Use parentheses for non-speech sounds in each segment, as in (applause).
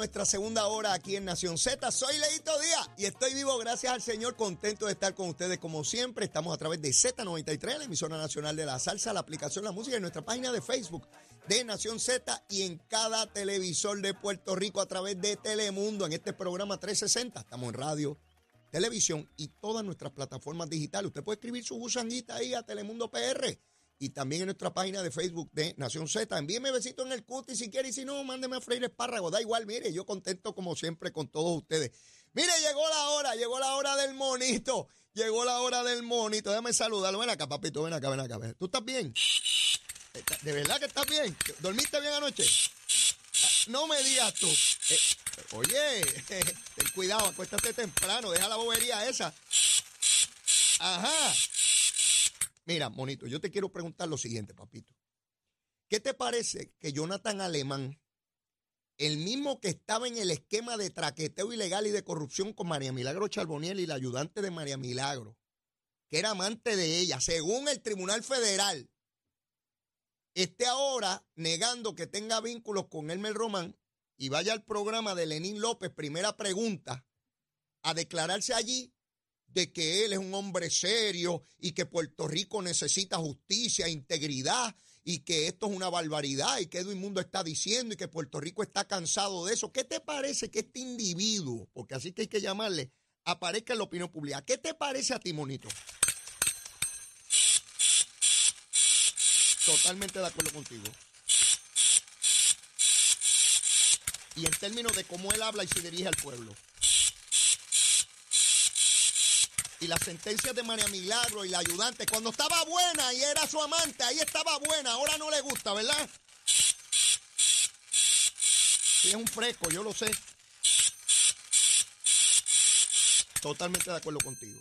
Nuestra segunda hora aquí en Nación Z. Soy Leito Díaz y estoy vivo gracias al Señor, contento de estar con ustedes como siempre. Estamos a través de Z93, la emisora nacional de la salsa, la aplicación La Música en nuestra página de Facebook de Nación Z y en cada televisor de Puerto Rico a través de Telemundo en este programa 360. Estamos en radio, televisión y todas nuestras plataformas digitales. Usted puede escribir su gusanguita ahí a Telemundo PR y también en nuestra página de Facebook de Nación Z. Envíeme besito en el cuti si quiere y si no, mándeme a freír espárrago. Da igual, mire, yo contento como siempre con todos ustedes. Mire, llegó la hora, llegó la hora del monito. Llegó la hora del monito. Déjame saludarlo. Ven acá, papito, ven acá, ven acá. ¿Tú estás bien? ¿De verdad que estás bien? ¿Dormiste bien anoche? Ah, no me digas tú. Eh, oye, (laughs) ten cuidado, acuéstate temprano, deja la bobería esa. Ajá. Mira, monito, yo te quiero preguntar lo siguiente, papito. ¿Qué te parece que Jonathan Alemán, el mismo que estaba en el esquema de traqueteo ilegal y de corrupción con María Milagro Charboniel y la ayudante de María Milagro, que era amante de ella, según el Tribunal Federal, esté ahora negando que tenga vínculos con Elmer Román y vaya al programa de Lenín López, primera pregunta, a declararse allí de que él es un hombre serio y que Puerto Rico necesita justicia, integridad y que esto es una barbaridad y que Edwin Mundo está diciendo y que Puerto Rico está cansado de eso. ¿Qué te parece que este individuo, porque así que hay que llamarle, aparezca en la opinión pública? ¿Qué te parece a ti, monito? Totalmente de acuerdo contigo. Y en términos de cómo él habla y se dirige al pueblo. Y las sentencias de María Milagro y la ayudante, cuando estaba buena y era su amante, ahí estaba buena, ahora no le gusta, ¿verdad? Sí, es un fresco, yo lo sé. Totalmente de acuerdo contigo.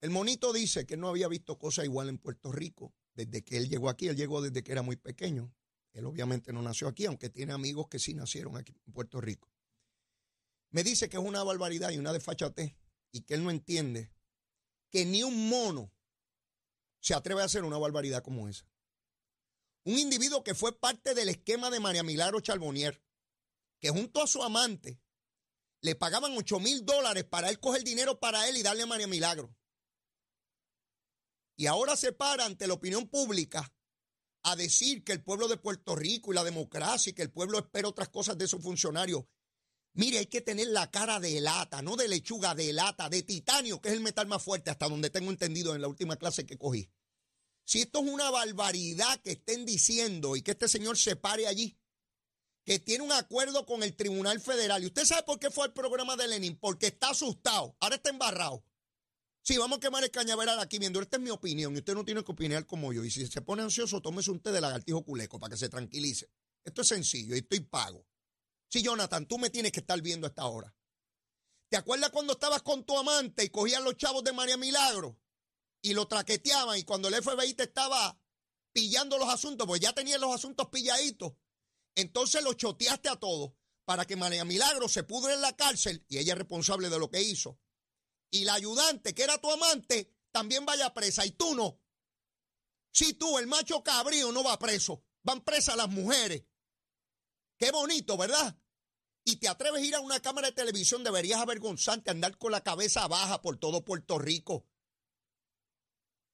El monito dice que no había visto cosa igual en Puerto Rico desde que él llegó aquí. Él llegó desde que era muy pequeño. Él obviamente no nació aquí, aunque tiene amigos que sí nacieron aquí en Puerto Rico. Me dice que es una barbaridad y una desfachatez y que él no entiende que ni un mono se atreve a hacer una barbaridad como esa. Un individuo que fue parte del esquema de María Milagro Charbonnier, que junto a su amante le pagaban 8 mil dólares para él coger dinero para él y darle a María Milagro. Y ahora se para ante la opinión pública a decir que el pueblo de Puerto Rico y la democracia y que el pueblo espera otras cosas de esos funcionarios Mire, hay que tener la cara de lata, no de lechuga, de lata, de titanio, que es el metal más fuerte, hasta donde tengo entendido en la última clase que cogí. Si esto es una barbaridad que estén diciendo y que este señor se pare allí, que tiene un acuerdo con el Tribunal Federal. ¿Y usted sabe por qué fue al programa de Lenin? Porque está asustado, ahora está embarrado. Sí, vamos a quemar el cañaveral aquí viendo. Esta es mi opinión y usted no tiene que opinar como yo. Y si se pone ansioso, tómese un té de lagartijo culeco para que se tranquilice. Esto es sencillo y estoy pago. Sí, Jonathan, tú me tienes que estar viendo a esta hora. ¿Te acuerdas cuando estabas con tu amante y cogían los chavos de María Milagro y lo traqueteaban y cuando el FBI te estaba pillando los asuntos, pues ya tenían los asuntos pilladitos, entonces lo choteaste a todos para que María Milagro se pudre en la cárcel y ella es responsable de lo que hizo. Y la ayudante, que era tu amante, también vaya presa y tú no. Si tú, el macho cabrío, no va preso, van presas las mujeres. Qué bonito, ¿verdad? Y te atreves a ir a una cámara de televisión, deberías avergonzarte andar con la cabeza baja por todo Puerto Rico.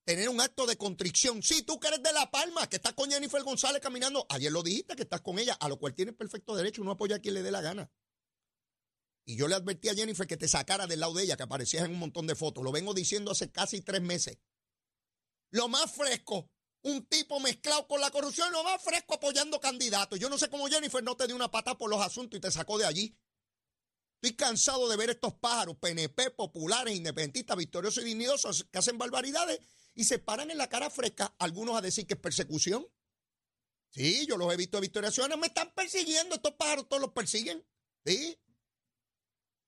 Tener un acto de contrición. Sí, tú que eres de La Palma, que estás con Jennifer González caminando. Ayer lo dijiste que estás con ella, a lo cual tienes perfecto derecho. Uno apoya a quien le dé la gana. Y yo le advertí a Jennifer que te sacara del lado de ella, que aparecías en un montón de fotos. Lo vengo diciendo hace casi tres meses. Lo más fresco un tipo mezclado con la corrupción, lo más fresco apoyando candidatos. Yo no sé cómo Jennifer no te dio una pata por los asuntos y te sacó de allí. Estoy cansado de ver estos pájaros, PNP, populares, independentistas, victoriosos y dignidosos, que hacen barbaridades y se paran en la cara fresca algunos a decir que es persecución. Sí, yo los he visto de Victoria me están persiguiendo, estos pájaros todos los persiguen. Sí.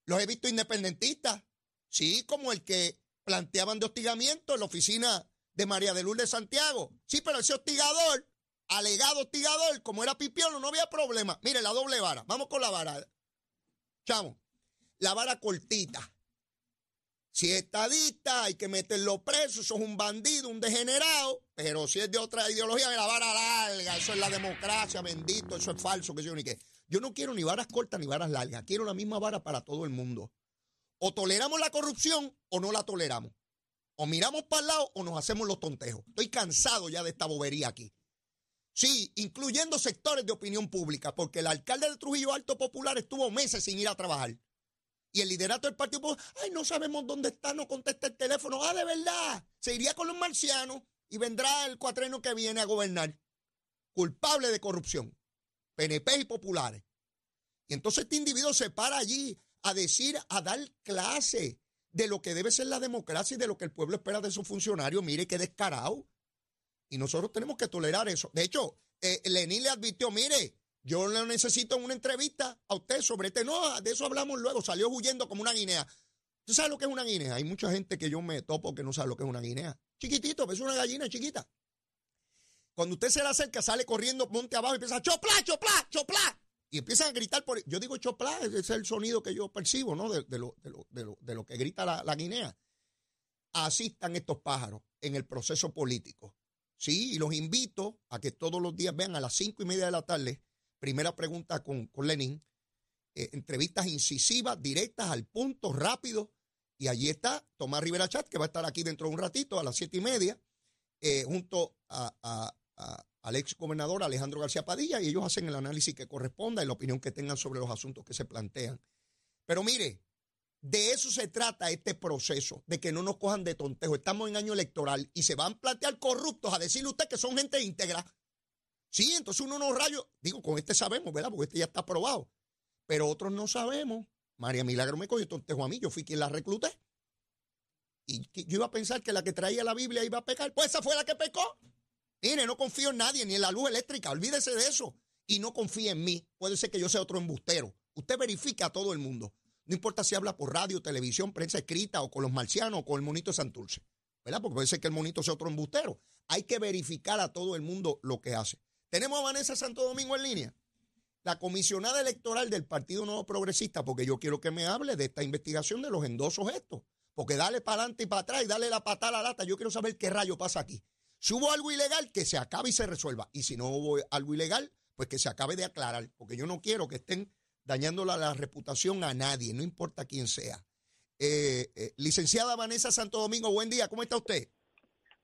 Los he visto independentistas. Sí, como el que planteaban de hostigamiento en la oficina de María de Lourdes de Santiago. Sí, pero ese hostigador, alegado hostigador, como era pipiolo, no había problema. Mire, la doble vara. Vamos con la vara. Chamo, la vara cortita. Si es estadista, hay que meterlo preso, eso es un bandido, un degenerado, pero si es de otra ideología, la vara larga, eso es la democracia, bendito, eso es falso, que yo ni qué. Yo no quiero ni varas cortas ni varas largas, quiero la misma vara para todo el mundo. O toleramos la corrupción o no la toleramos. O miramos para el lado o nos hacemos los tontejos. Estoy cansado ya de esta bobería aquí. Sí, incluyendo sectores de opinión pública, porque el alcalde de Trujillo Alto Popular estuvo meses sin ir a trabajar. Y el liderato del Partido Popular, ay, no sabemos dónde está, no contesta el teléfono. Ah, de verdad, se iría con los marcianos y vendrá el cuatreno que viene a gobernar. Culpable de corrupción. PNP y populares. Y entonces este individuo se para allí a decir, a dar clase de lo que debe ser la democracia y de lo que el pueblo espera de sus funcionarios. Mire qué descarado. Y nosotros tenemos que tolerar eso. De hecho, eh, Lenín le advirtió, mire, yo le necesito una entrevista a usted sobre este. No, de eso hablamos luego. Salió huyendo como una guinea. ¿Usted sabe lo que es una guinea? Hay mucha gente que yo me topo que no sabe lo que es una guinea. Chiquitito, es una gallina chiquita. Cuando usted se le acerca, sale corriendo monte abajo y empieza, chopla, chopla, chopla. Y empiezan a gritar por... Yo digo chopla, ese es el sonido que yo percibo, ¿no? De, lo, de lo, que grita la, la guinea. Así están estos pájaros en el proceso político. Sí, y los invito a que todos los días vean a las cinco y media de la tarde, primera pregunta con, con Lenin, eh, entrevistas incisivas, directas, al punto, rápido. Y allí está Tomás Rivera Chat, que va a estar aquí dentro de un ratito, a las siete y media, eh, junto a, al ex gobernador Alejandro García Padilla, y ellos hacen el análisis que corresponda y la opinión que tengan sobre los asuntos que se plantean. Pero mire, de eso se trata este proceso, de que no nos cojan de tontejo. Estamos en año electoral y se van a plantear corruptos a decirle a usted que son gente íntegra. Sí, entonces uno no rayos, digo, con este sabemos, ¿verdad? Porque este ya está aprobado. Pero otros no sabemos. María Milagro me cogió tontejo a mí, yo fui quien la recluté. Y yo iba a pensar que la que traía la Biblia iba a pecar. Pues esa fue la que pecó. Mire, no confío en nadie, ni en la luz eléctrica, olvídese de eso. Y no confíe en mí. Puede ser que yo sea otro embustero. Usted verifica a todo el mundo. No importa si habla por radio, televisión, prensa escrita o con los marcianos o con el monito de Santurce. ¿Verdad? Porque puede ser que el monito sea otro embustero. Hay que verificar a todo el mundo lo que hace. Tenemos a Vanessa Santo Domingo en línea, la comisionada electoral del Partido Nuevo Progresista, porque yo quiero que me hable de esta investigación de los endosos estos. Porque dale para adelante y para atrás y dale la patada a la lata. Yo quiero saber qué rayo pasa aquí. Si hubo algo ilegal, que se acabe y se resuelva. Y si no hubo algo ilegal, pues que se acabe de aclarar. Porque yo no quiero que estén dañando la, reputación a nadie, no importa quién sea. Eh, eh, licenciada Vanessa Santo Domingo, buen día, ¿cómo está usted?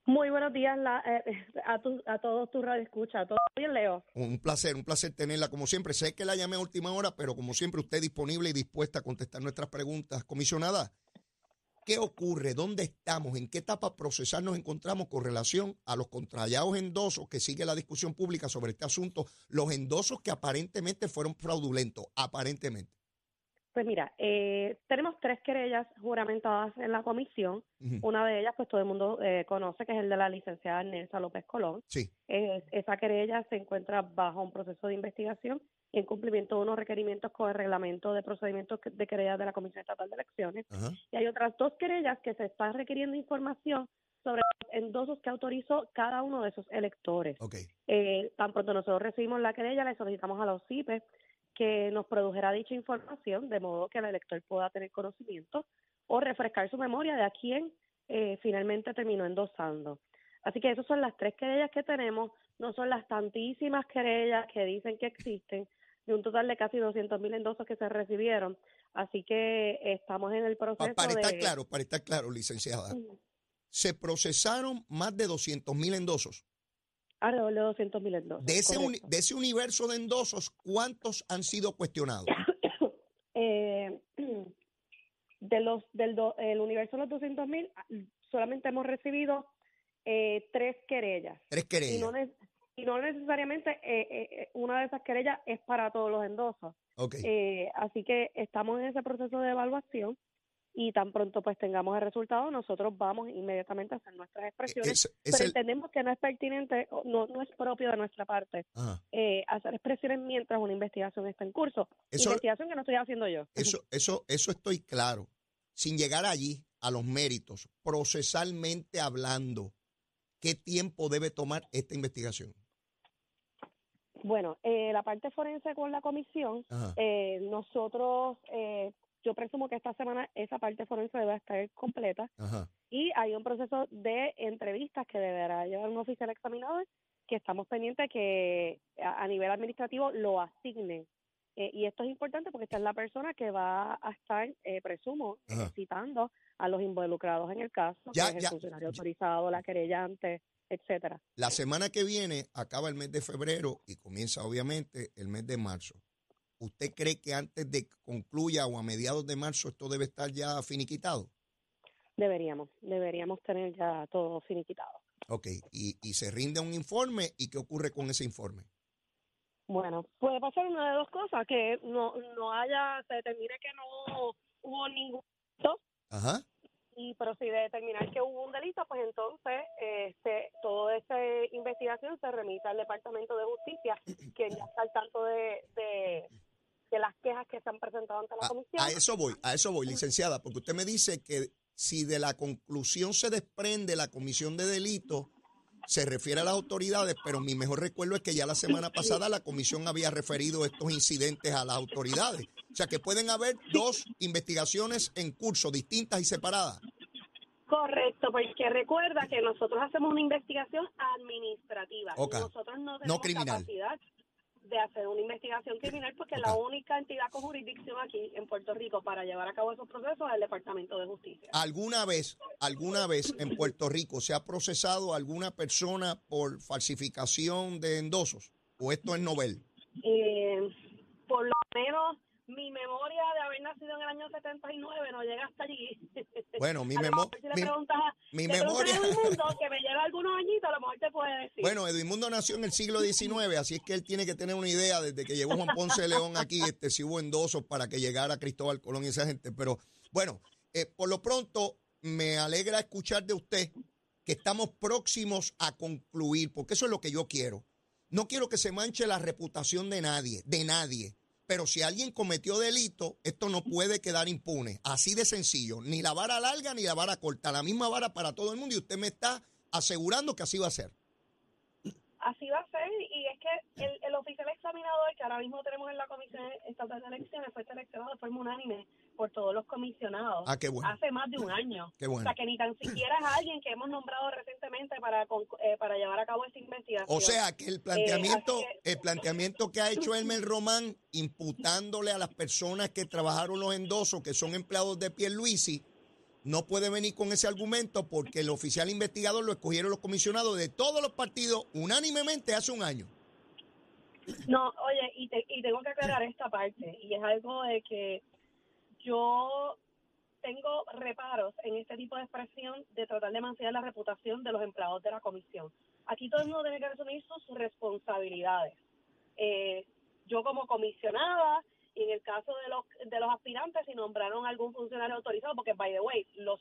Muy buenos días eh, a, a todos tus radioescuchas. ¿Todo bien, Leo? Un placer, un placer tenerla como siempre. Sé que la llamé a última hora, pero como siempre usted disponible y dispuesta a contestar nuestras preguntas. Comisionada, ¿Qué ocurre? ¿Dónde estamos? ¿En qué etapa procesal nos encontramos con relación a los contrallados endosos que sigue la discusión pública sobre este asunto? Los endosos que aparentemente fueron fraudulentos, aparentemente. Pues mira, eh, tenemos tres querellas juramentadas en la comisión. Una de ellas, pues todo el mundo eh, conoce, que es el de la licenciada Nelsa López Colón. Sí. esa querella se encuentra bajo un proceso de investigación en cumplimiento de unos requerimientos con el reglamento de procedimientos de querellas de la Comisión Estatal de Elecciones. Y hay otras dos querellas que se están requiriendo información sobre los endosos que autorizó cada uno de esos electores. Eh, tan pronto nosotros recibimos la querella, le solicitamos a los CIPE que nos produjera dicha información, de modo que el elector pueda tener conocimiento o refrescar su memoria de a quién eh, finalmente terminó endosando. Así que esas son las tres querellas que tenemos, no son las tantísimas querellas que dicen que existen, de un total de casi 200 mil endosos que se recibieron. Así que estamos en el proceso para, estar claro, para estar claro, licenciada, se procesaron más de 200 mil endosos. Alrededor de 200 mil endosos. De ese, de ese universo de endosos, ¿cuántos han sido cuestionados? (coughs) eh, (coughs) de los del el universo de los 200 mil, solamente hemos recibido eh, tres querellas. Tres querellas. Y no, y no necesariamente eh, eh, eh, una de esas querellas es para todos los endosos. Okay. así que estamos en ese proceso de evaluación y tan pronto pues tengamos el resultado, nosotros vamos inmediatamente a hacer nuestras expresiones. pero entendemos que no es pertinente, no, no es propio de nuestra parte hacer expresiones mientras una investigación está en curso. investigación que no estoy haciendo yo. Eso, (laughs) eso, eso estoy claro. Sin llegar allí a los méritos, procesalmente hablando, ¿qué tiempo debe tomar esta investigación? Bueno, eh, la parte forense con la comisión, eh, nosotros, eh, yo presumo que esta semana esa parte forense debe estar completa. Y hay un proceso de entrevistas que deberá llevar un oficial examinador que estamos pendientes que a, nivel administrativo lo asignen Eh, y esto es importante porque esta es la persona que va a estar, eh, presumo, citando a los involucrados en el caso, que es el funcionario autorizado, la querellante, etcétera. La semana que viene acaba el mes de febrero y comienza obviamente el mes de marzo. ¿Usted cree que antes de que concluya o a mediados de marzo esto debe estar ya finiquitado? Deberíamos, deberíamos tener ya todo finiquitado. Ok, y, y se rinde un informe y qué ocurre con ese informe? Bueno, puede pasar una de dos cosas, que no, no haya, se determine que no hubo ningún delito. Ajá. Y pero si determinar que hubo un delito, pues entonces este, toda esa investigación se remite al Departamento de Justicia, que ya está al tanto de, de, las quejas que se han presentado ante la comisión. A eso voy, a eso voy, licenciada, porque usted me dice que si de la conclusión se desprende la comisión de delito, se refiere a las autoridades, pero mi mejor recuerdo es que ya la semana pasada la comisión había referido estos incidentes a las autoridades. O sea que pueden haber dos investigaciones en curso, distintas y separadas. Correcto, porque recuerda que nosotros hacemos una investigación administrativa. Nosotros no tenemos capacidad de hacer una investigación criminal porque la única entidad con jurisdicción aquí en Puerto Rico para llevar a cabo esos procesos es el Departamento de Justicia. ¿Alguna vez, alguna vez en Puerto Rico se ha procesado alguna persona por falsificación de endosos? ¿O esto es novel? Eh, por lo menos mi memoria de haber nacido en el año 79 no llega hasta allí. (laughs) Bueno, mi, memoria... mi, memoria... que me lleva algunos añitos, a lo mejor te puede decir. Bueno, Edmundo nació en el siglo XIX, así es que él tiene que tener una idea desde que llegó Juan Ponce León aquí, este, si hubo endosos para que llegara Cristóbal Colón y esa gente. Pero bueno, eh, por lo pronto me alegra escuchar de usted que estamos próximos a concluir, porque eso es lo que yo quiero. No quiero que se manche la reputación de nadie, de nadie. Pero si alguien cometió delito, esto no puede quedar impune. Así de sencillo. Ni la vara larga ni la vara corta. La misma vara para todo el mundo y usted me está asegurando que así va a ser. Así va a ser y es que el, el oficial examinador que ahora mismo tenemos en la Comisión Estatal de Elecciones fue seleccionado de forma unánime por todos los comisionados ah, qué bueno. hace más de un (laughs) año. Qué bueno. O sea, que ni tan siquiera es alguien que hemos nombrado recientemente para, eh, para llevar a cabo esta investigación. O sea, que el planteamiento, eh, el planteamiento que ha hecho (laughs) Elmer Román imputándole a las personas que trabajaron los endosos, que son empleados de Pierluisi, no puede venir con ese argumento porque el oficial investigador lo escogieron los comisionados de todos los partidos unánimemente hace un año. No, oye, y, y tengo que aclarar esta parte, y es algo de que yo tengo reparos en este tipo de expresión de tratar de mantener la reputación de los empleados de la comisión. Aquí todo el mundo tiene que asumir sus responsabilidades. Eh, yo como comisionada, y en el caso de los, de los aspirantes, si nombraron algún funcionario autorizado, porque, by the way, los,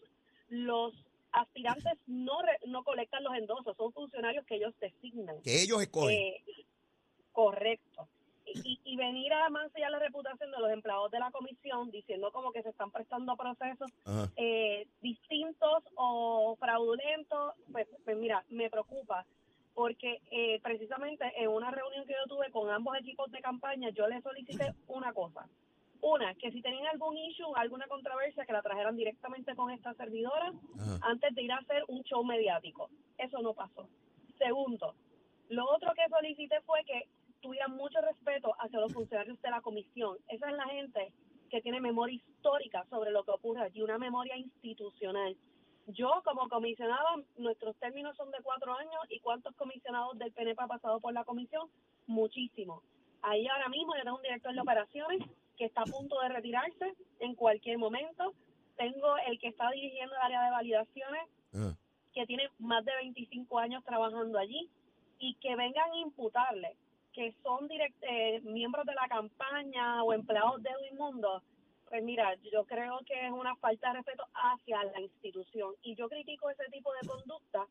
los aspirantes no, no colectan los endosos, son funcionarios que ellos designan. Que ellos escogen. Eh, correcto y, venir a mancillar la reputación de los empleados de la comisión diciendo como que se están prestando procesos eh, distintos o fraudulentos, pues, pues, mira, me preocupa porque eh, precisamente en una reunión que yo tuve con ambos equipos de campaña, yo les solicité una cosa. Una, que si tenían algún issue, alguna controversia, que la trajeran directamente con esta servidora antes de ir a hacer un show mediático. Eso no pasó. Segundo, lo otro que solicité fue que tuvieran mucho respeto hacia los funcionarios de la comisión. Esa es la gente que tiene memoria histórica sobre lo que ocurre allí, una memoria institucional. Yo, como comisionado, nuestros términos son de cuatro años y cuántos comisionados del PNP ha pasado por la comisión, muchísimo. Ahí ahora mismo yo tengo un director de operaciones que está a punto de retirarse en cualquier momento. Tengo el que está dirigiendo el área de validaciones, ah. que tiene más de 25 años trabajando allí, y que vengan a imputarle que son eh, miembros de la campaña o empleados de Mundo, pues mira, yo creo que es una falta de respeto hacia la institución. Y yo critico ese tipo de conducta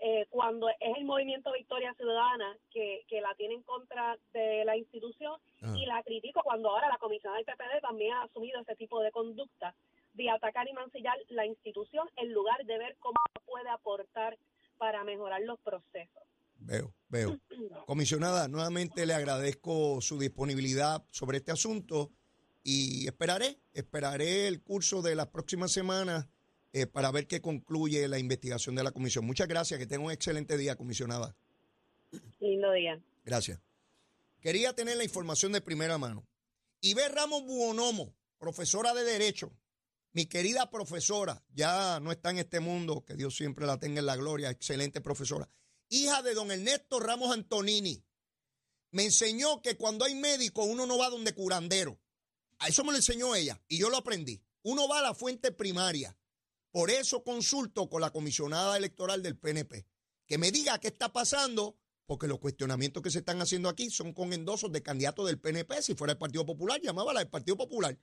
eh, cuando es el movimiento Victoria Ciudadana que, que la tiene en contra de la institución ah. y la critico cuando ahora la comisión del PPD también ha asumido ese tipo de conducta de atacar y mancillar la institución en lugar de ver cómo puede aportar para mejorar los procesos. Veo, veo. Comisionada, nuevamente le agradezco su disponibilidad sobre este asunto y esperaré, esperaré el curso de las próximas semanas eh, para ver qué concluye la investigación de la comisión. Muchas gracias, que tenga un excelente día, comisionada. Lindo día. Gracias. Quería tener la información de primera mano. Ve Ramos Buonomo, profesora de Derecho, mi querida profesora, ya no está en este mundo, que Dios siempre la tenga en la gloria, excelente profesora, hija de don Ernesto Ramos Antonini, me enseñó que cuando hay médico uno no va donde curandero. A eso me lo enseñó ella y yo lo aprendí. Uno va a la fuente primaria. Por eso consulto con la comisionada electoral del PNP. Que me diga qué está pasando, porque los cuestionamientos que se están haciendo aquí son con endosos de candidatos del PNP. Si fuera el Partido Popular, llamaba a la del Partido Popular.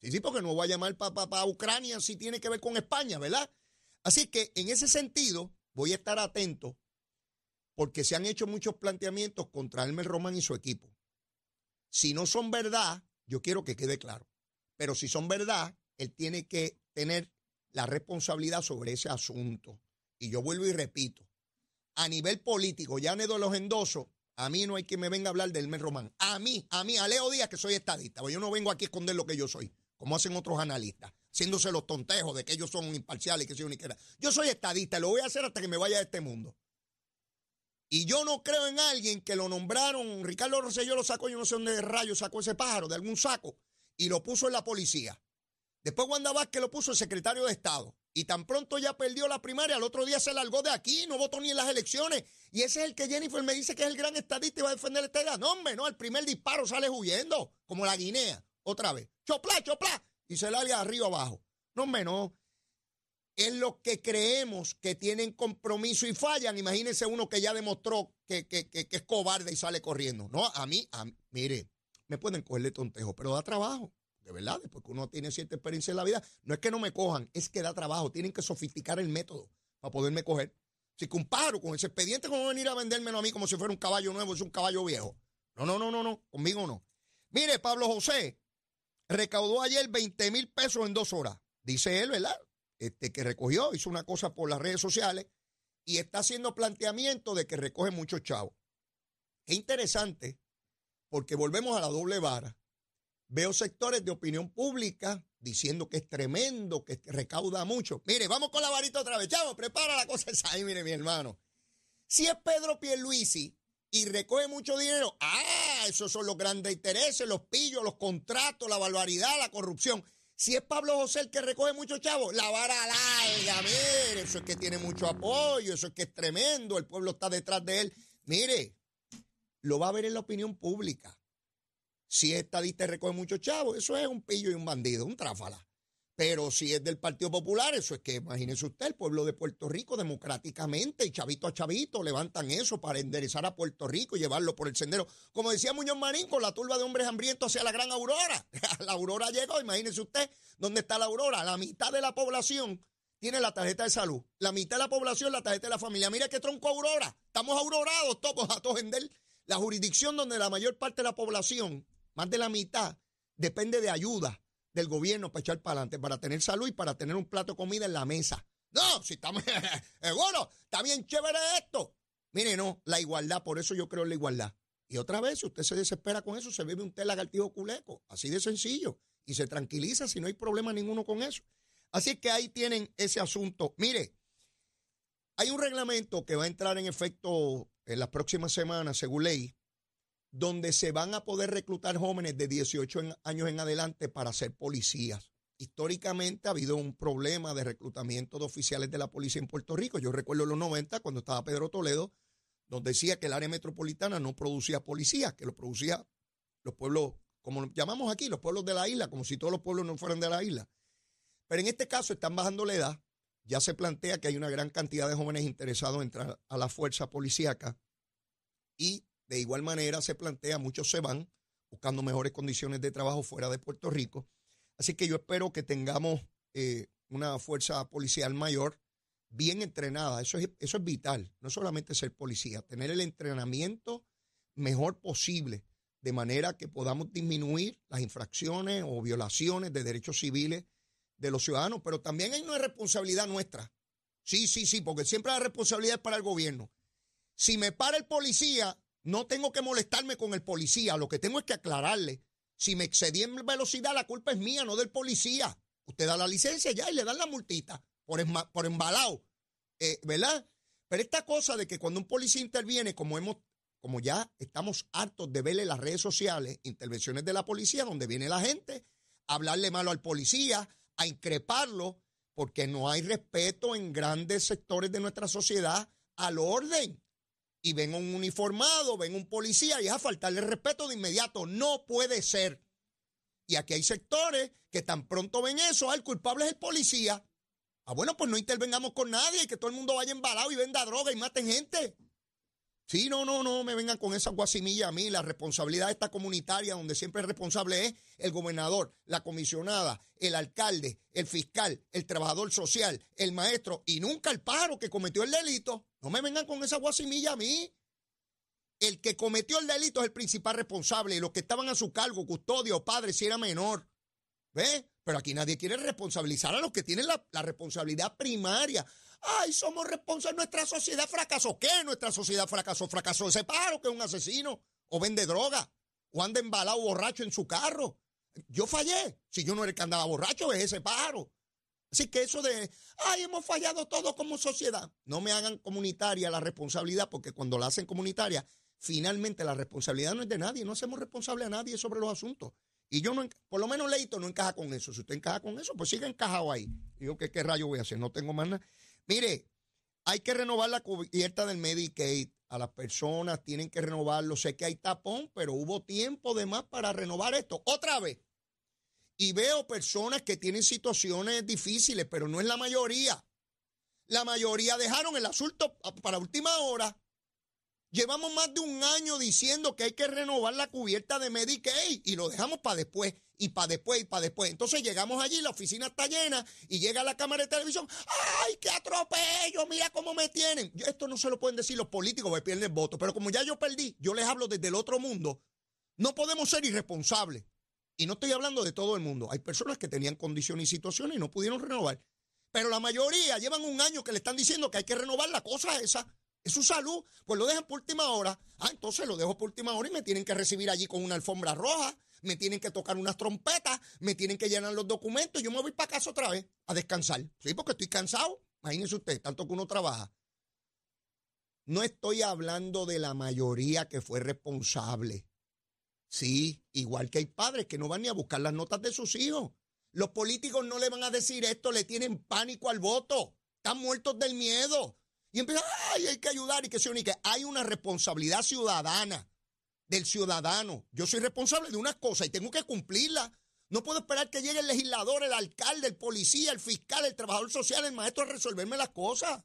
Sí, sí, porque no voy a llamar para Ucrania si tiene que ver con España, ¿verdad? Así que en ese sentido voy a estar atento porque se han hecho muchos planteamientos contra Elmer Román y su equipo. Si no son verdad, yo quiero que quede claro. Pero si son verdad, él tiene que tener la responsabilidad sobre ese asunto. Y yo vuelvo y repito, a nivel político, ya de los endosos, a mí no hay que me venga a hablar de Elmer Román. A mí, a mí, a Leo Díaz, que soy estadista. Yo no vengo aquí a esconder lo que yo soy como hacen otros analistas, haciéndose los tontejos de que ellos son imparciales y que soy uniquera. Yo soy estadista y lo voy a hacer hasta que me vaya de este mundo. Y yo no creo en alguien que lo nombraron, Ricardo Rosselló lo sacó, yo no sé dónde rayos sacó ese pájaro, de algún saco, y lo puso en la policía. Después Wanda Vázquez lo puso el secretario de Estado. Y tan pronto ya perdió la primaria, al otro día se largó de aquí, no votó ni en las elecciones. Y ese es el que Jennifer me dice que es el gran estadista y va a defender esta edad. No, hombre, no, el primer disparo sale huyendo, como la Guinea otra vez. Chopla, chopla. Y se la de arriba abajo. No, menos. Es lo que creemos que tienen compromiso y fallan. Imagínense uno que ya demostró que, es cobarde y sale corriendo. No, a mí, a mire, me pueden cogerle tontejo, pero da trabajo. De verdad, después que uno tiene cierta experiencia en la vida, no es que no me cojan, es que da trabajo. Tienen que sofisticar el método para poderme coger. Si comparo con ese expediente, ¿cómo venir a vendérmelo a mí como si fuera un caballo nuevo, es un caballo viejo? No, no, no, no, no, conmigo no. Mire, Pablo José, recaudó ayer 20 mil pesos en dos horas. Dice él, ¿verdad? Este, que recogió, hizo una cosa por las redes sociales y está haciendo planteamiento de que recoge muchos chavos. Es interesante porque volvemos a la doble vara. Veo sectores de opinión pública diciendo que es tremendo, que recauda mucho. Mire, vamos con la varita otra vez. Chavo, prepara la cosa esa ahí, mire, mi hermano. Si es Pedro Pierluisi y recoge mucho dinero, ah, esos son los grandes intereses, los pillos, los contratos, la barbaridad, la corrupción. Si es Pablo José el que recoge mucho chavos, la vara larga, mire, eso es que tiene mucho apoyo, eso es que es tremendo, el pueblo está detrás de él. Mire, lo va a ver en la opinión pública. Si es estadista y recoge mucho chavos, eso es un pillo y un bandido, un tráfala. Pero si es del Partido Popular, eso es que imagínese usted, el pueblo de Puerto Rico democráticamente y chavito a chavito levantan eso para enderezar a Puerto Rico y llevarlo por el sendero. Como decía Muñoz Marín, con la turba de hombres hambrientos hacia la gran aurora. (laughs) la aurora llegó, imagínese usted, ¿dónde está la aurora? La mitad de la población tiene la tarjeta de salud. La mitad de la población la tarjeta de la familia. Mira qué tronco aurora. Estamos aurorados todos a todos vender. La jurisdicción donde la mayor parte de la población, más de la mitad, depende de ayuda del gobierno para echar para adelante, para tener salud y para tener un plato de comida en la mesa. No, si estamos, (laughs) bueno, está bien chévere esto. Mire, no, la igualdad, por eso yo creo en la igualdad. Y otra vez, si usted se desespera con eso, se bebe un té lagartijo culeco, así de sencillo, y se tranquiliza si no hay problema ninguno con eso. Así que ahí tienen ese asunto. Mire, hay un reglamento que va a entrar en efecto en las próximas semanas, según ley, donde se van a poder reclutar jóvenes de 18 años en adelante para ser policías. Históricamente ha habido un problema de reclutamiento de oficiales de la policía en Puerto Rico. Yo recuerdo en los 90, cuando estaba Pedro Toledo, donde decía que el área metropolitana no producía policías, que lo producía los pueblos, como llamamos aquí, los pueblos de la isla, como si todos los pueblos no fueran de la isla. Pero en este caso están bajando la edad. Ya se plantea que hay una gran cantidad de jóvenes interesados en entrar a la fuerza policíaca y de igual manera se plantea, muchos se van buscando mejores condiciones de trabajo fuera de Puerto Rico. Así que yo espero que tengamos eh, una fuerza policial mayor, bien entrenada. Eso es, eso es vital, no solamente ser policía, tener el entrenamiento mejor posible, de manera que podamos disminuir las infracciones o violaciones de derechos civiles de los ciudadanos, pero también hay una responsabilidad nuestra. Sí, sí, sí, porque siempre la responsabilidad es para el gobierno. Si me para el policía, no tengo que molestarme con el policía, lo que tengo es que aclararle. Si me excedí en velocidad, la culpa es mía, no del policía. Usted da la licencia ya y le dan la multita por, por embalado, eh, ¿verdad? Pero esta cosa de que cuando un policía interviene, como hemos, como ya estamos hartos de verle las redes sociales, intervenciones de la policía, donde viene la gente a hablarle malo al policía, a increparlo, porque no hay respeto en grandes sectores de nuestra sociedad al orden. Y ven un uniformado, ven un policía y es a faltarle respeto de inmediato. No puede ser. Y aquí hay sectores que tan pronto ven eso, ah, el culpable es el policía. Ah, bueno, pues no intervengamos con nadie, y que todo el mundo vaya embalado y venda droga y maten gente. Sí, no, no, no me vengan con esa guasimilla a mí. La responsabilidad esta comunitaria, donde siempre el responsable es el gobernador, la comisionada, el alcalde, el fiscal, el trabajador social, el maestro y nunca el pájaro que cometió el delito. No me vengan con esa guasimilla a mí. El que cometió el delito es el principal responsable y los que estaban a su cargo, custodio, padre, si era menor. ¿Ve? Pero aquí nadie quiere responsabilizar a los que tienen la, la responsabilidad primaria. Ay, somos responsables. Nuestra sociedad fracasó. ¿Qué? Nuestra sociedad fracasó. Fracasó ese paro que es un asesino o vende droga o anda embalado borracho en su carro. Yo fallé. Si yo no era el que andaba borracho, es ese paro. Así que eso de, ay, hemos fallado todos como sociedad. No me hagan comunitaria la responsabilidad, porque cuando la hacen comunitaria, finalmente la responsabilidad no es de nadie. No hacemos responsable a nadie sobre los asuntos. Y yo, no, por lo menos Leito no encaja con eso. Si usted encaja con eso, pues siga encajado ahí. Digo, ¿qué, qué rayo voy a hacer? No tengo más nada. Mire, hay que renovar la cubierta del Medicaid. A las personas tienen que renovarlo. Sé que hay tapón, pero hubo tiempo de más para renovar esto. Otra vez. Y veo personas que tienen situaciones difíciles, pero no es la mayoría. La mayoría dejaron el asunto para última hora. Llevamos más de un año diciendo que hay que renovar la cubierta de Medicaid y lo dejamos para después y para después y para después. Entonces llegamos allí, la oficina está llena y llega la cámara de televisión. ¡Ay, qué atropello! Mira cómo me tienen. Esto no se lo pueden decir los políticos porque pierden voto. Pero como ya yo perdí, yo les hablo desde el otro mundo. No podemos ser irresponsables. Y no estoy hablando de todo el mundo. Hay personas que tenían condiciones y situaciones y no pudieron renovar. Pero la mayoría llevan un año que le están diciendo que hay que renovar la cosa esa su salud, pues lo dejan por última hora. Ah, entonces lo dejo por última hora y me tienen que recibir allí con una alfombra roja, me tienen que tocar unas trompetas, me tienen que llenar los documentos. Yo me voy para casa otra vez a descansar. Sí, porque estoy cansado. Imagínese usted, tanto que uno trabaja. No estoy hablando de la mayoría que fue responsable. Sí, igual que hay padres que no van ni a buscar las notas de sus hijos. Los políticos no le van a decir esto, le tienen pánico al voto. Están muertos del miedo. Y empieza, ay, hay que ayudar y que se unique. Hay una responsabilidad ciudadana del ciudadano. Yo soy responsable de unas cosas y tengo que cumplirla. No puedo esperar que llegue el legislador, el alcalde, el policía, el fiscal, el trabajador social, el maestro a resolverme las cosas.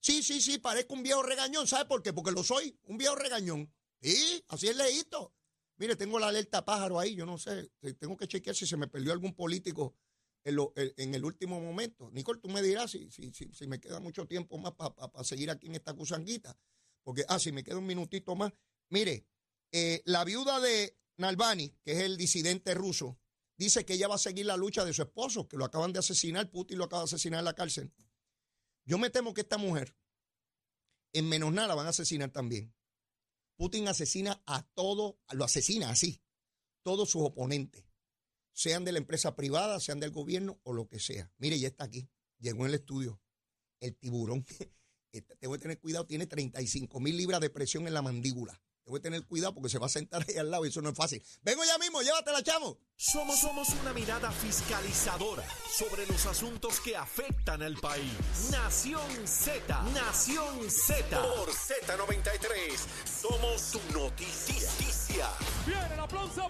Sí, sí, sí, parezco un viejo regañón. ¿Sabe por qué? Porque lo soy, un viejo regañón. Sí, así es leíto. Mire, tengo la alerta pájaro ahí, yo no sé, tengo que chequear si se me perdió algún político en, el último momento. Nicole, tú me dirás si, si, si, me queda mucho tiempo más para seguir aquí en esta cusanguita. Porque, ah, si me queda un minutito más. Mire, eh, la viuda de Nalbani, que es el disidente ruso, dice que ella va a seguir la lucha de su esposo, que lo acaban de asesinar, Putin lo acaba de asesinar en la cárcel. Yo me temo que esta mujer, en menos nada, van a asesinar también. Putin asesina a todo, lo asesina así, todos sus oponentes sean de la empresa privada, sean del gobierno o lo que sea. Mire, ya está aquí, llegó en el estudio el tiburón. Tengo que tener cuidado, tiene 35 mil libras de presión en la mandíbula. Tengo que tener cuidado porque se va a sentar ahí al lado y eso no es fácil. Vengo ya mismo, llévatela, chamo. Somos, somos una mirada fiscalizadora sobre los asuntos que afectan al país. Nación Z, Nación Z. Por Z93, somos su noticia. Viene el aplauso a